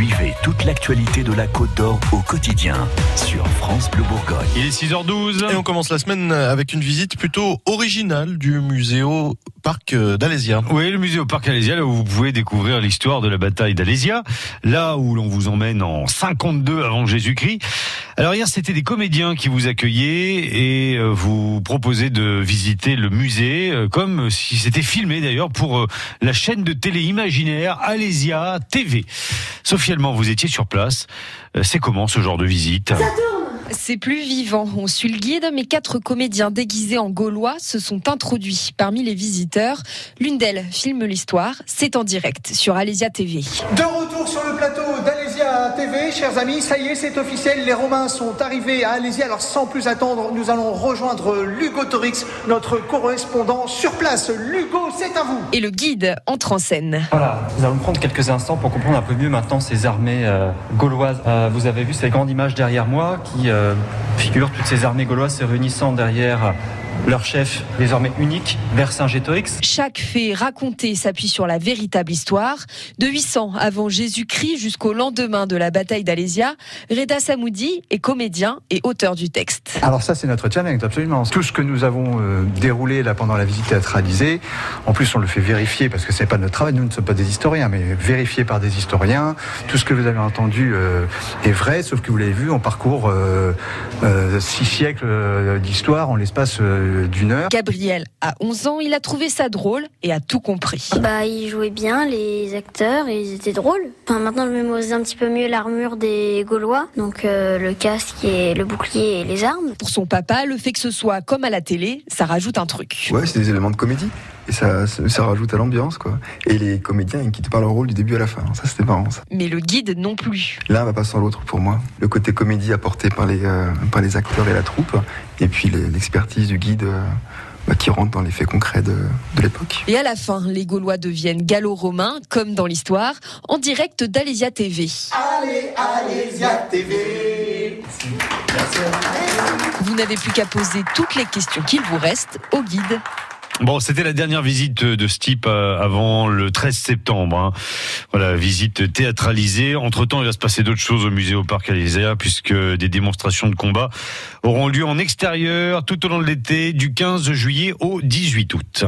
Suivez toute l'actualité de la Côte d'Or au quotidien sur France Bleu Bourgogne. Il est 6h12. Et on commence la semaine avec une visite plutôt originale du musée au parc d'Alésia. Oui, le musée au parc Alésia, là où vous pouvez découvrir l'histoire de la bataille d'Alésia, là où l'on vous emmène en 52 avant Jésus-Christ. Alors hier, c'était des comédiens qui vous accueillaient et euh, vous proposaient de visiter le musée, euh, comme si c'était filmé d'ailleurs pour euh, la chaîne de télé imaginaire Alésia TV. Sophie Allemand, vous étiez sur place. C'est comment ce genre de visite? C'est plus vivant. On suit le guide, mais quatre comédiens déguisés en gaulois se sont introduits parmi les visiteurs. L'une d'elles filme l'histoire. C'est en direct sur Alésia TV. De retour sur le plateau d'Alésia TV, chers amis, ça y est, c'est officiel. Les Romains sont arrivés à Alésia. Alors sans plus attendre, nous allons rejoindre Lugo Torix, notre correspondant sur place. Lugo, c'est à vous. Et le guide entre en scène. Voilà, nous allons prendre quelques instants pour comprendre un peu mieux maintenant ces armées euh, gauloises. Euh, vous avez vu ces grandes images derrière moi qui euh, euh, figurent toutes ces armées gauloises se réunissant derrière leur chef désormais unique, Vercingétorix. Chaque fait raconté s'appuie sur la véritable histoire. De 800 avant Jésus-Christ jusqu'au lendemain de la bataille d'Alésia, Reda Samoudi est comédien et auteur du texte. Alors ça c'est notre challenge absolument. Tout ce que nous avons euh, déroulé là pendant la visite théâtralisée, en plus on le fait vérifier parce que c'est pas notre travail, nous ne sommes pas des historiens, mais vérifié par des historiens. Tout ce que vous avez entendu euh, est vrai, sauf que vous l'avez vu, on parcourt euh, six siècles d'histoire en l'espace d'une heure. Gabriel a 11 ans, il a trouvé ça drôle et a tout compris. Bah, ils jouaient bien, les acteurs, et ils étaient drôles. Enfin, maintenant, je mémorise un petit peu mieux l'armure des Gaulois, donc euh, le casque et le bouclier et les armes. Pour son papa, le fait que ce soit comme à la télé, ça rajoute un truc. Ouais, c'est des éléments de comédie. Et ça, ça rajoute à l'ambiance, quoi. Et les comédiens, ils quittent pas leur rôle du début à la fin. Ça, c'était marrant, ça. Mais le guide non plus. L'un va pas sans l'autre pour moi. Le côté comédie apporté par les, euh, par les acteurs et la troupe, et puis l'expertise du guide. Euh, bah, qui rentre dans les faits concrets de, de l'époque. Et à la fin, les Gaulois deviennent gallo-romains, comme dans l'histoire, en direct d'Alésia TV. Allez, Alésia TV Vous n'avez plus qu'à poser toutes les questions qu'il vous reste au guide. Bon, c'était la dernière visite de ce type euh, avant le 13 septembre. Hein. Voilà, visite théâtralisée. Entre-temps, il va se passer d'autres choses au musée au Parc Alésia, puisque des démonstrations de combat auront lieu en extérieur tout au long de l'été, du 15 juillet au 18 août.